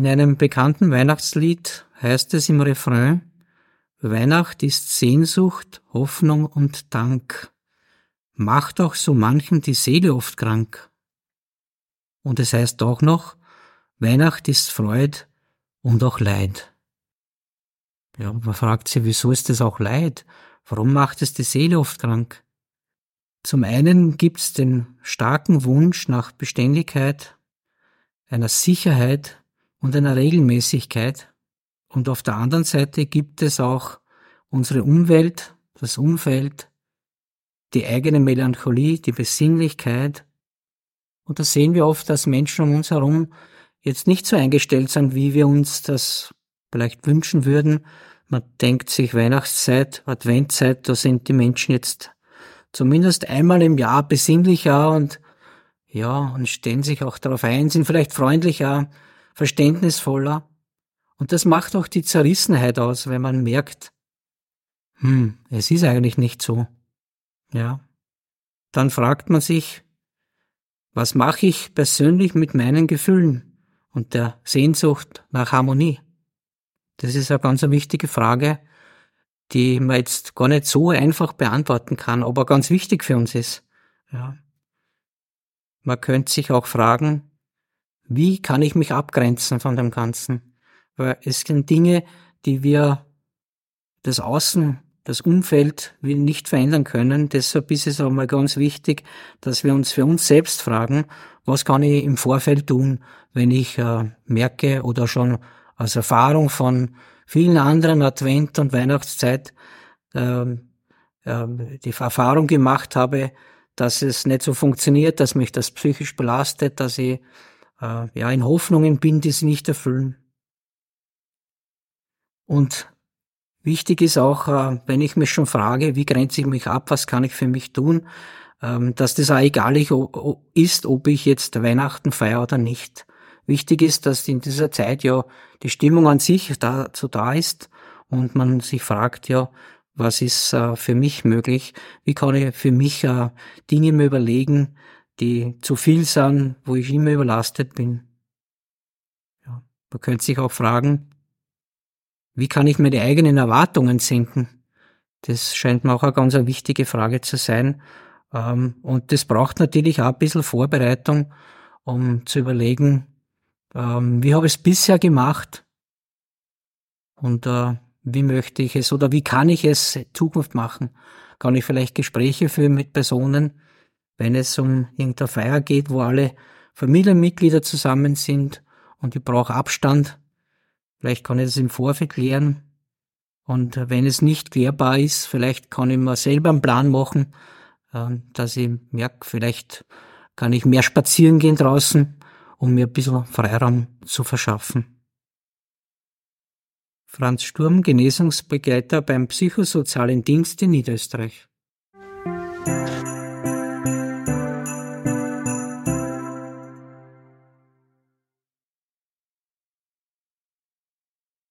einem bekannten Weihnachtslied heißt es im Refrain, Weihnacht ist Sehnsucht, Hoffnung und Dank. Macht auch so manchen die Seele oft krank. Und es heißt auch noch, Weihnacht ist Freud und auch Leid. Ja, man fragt sich, wieso ist das auch Leid? Warum macht es die Seele oft krank? Zum einen gibt's den starken Wunsch nach Beständigkeit, einer Sicherheit und einer Regelmäßigkeit. Und auf der anderen Seite gibt es auch unsere Umwelt, das Umfeld, die eigene Melancholie, die Besinnlichkeit. Und da sehen wir oft, dass Menschen um uns herum jetzt nicht so eingestellt sind, wie wir uns das vielleicht wünschen würden. Man denkt sich Weihnachtszeit, Adventzeit, da sind die Menschen jetzt zumindest einmal im Jahr besinnlicher und ja, und stellen sich auch darauf ein, sind vielleicht freundlicher, verständnisvoller. Und das macht auch die Zerrissenheit aus, wenn man merkt, hm, es ist eigentlich nicht so. Ja. Dann fragt man sich, was mache ich persönlich mit meinen Gefühlen und der Sehnsucht nach Harmonie? Das ist eine ganz wichtige Frage, die man jetzt gar nicht so einfach beantworten kann, aber ganz wichtig für uns ist. Ja. Man könnte sich auch fragen, wie kann ich mich abgrenzen von dem Ganzen? Weil es sind Dinge, die wir das Außen, das Umfeld nicht verändern können. Deshalb ist es auch mal ganz wichtig, dass wir uns für uns selbst fragen, was kann ich im Vorfeld tun, wenn ich äh, merke oder schon aus Erfahrung von vielen anderen Advent- und Weihnachtszeit ähm, äh, die Erfahrung gemacht habe, dass es nicht so funktioniert, dass mich das psychisch belastet, dass ich äh, ja in Hoffnungen bin, die sie nicht erfüllen. Und wichtig ist auch, äh, wenn ich mich schon frage, wie grenze ich mich ab, was kann ich für mich tun, ähm, dass das auch egal ist, ob ich jetzt Weihnachten feiere oder nicht. Wichtig ist, dass in dieser Zeit ja die Stimmung an sich dazu da ist und man sich fragt, ja, was ist äh, für mich möglich? Wie kann ich für mich äh, Dinge mir überlegen, die zu viel sind, wo ich immer überlastet bin? Ja, man könnte sich auch fragen, wie kann ich die eigenen Erwartungen senken? Das scheint mir auch eine ganz wichtige Frage zu sein. Ähm, und das braucht natürlich auch ein bisschen Vorbereitung, um zu überlegen, ähm, wie habe ich es bisher gemacht und äh, wie möchte ich es oder wie kann ich es Zukunft machen? Kann ich vielleicht Gespräche führen mit Personen, wenn es um irgendeine Feier geht, wo alle Familienmitglieder zusammen sind und ich brauche Abstand. Vielleicht kann ich das im Vorfeld klären. Und wenn es nicht klärbar ist, vielleicht kann ich mir selber einen Plan machen, ähm, dass ich merke, vielleicht kann ich mehr spazieren gehen draußen um mir ein bisschen Freiraum zu verschaffen. Franz Sturm, Genesungsbegleiter beim Psychosozialen Dienst in Niederösterreich.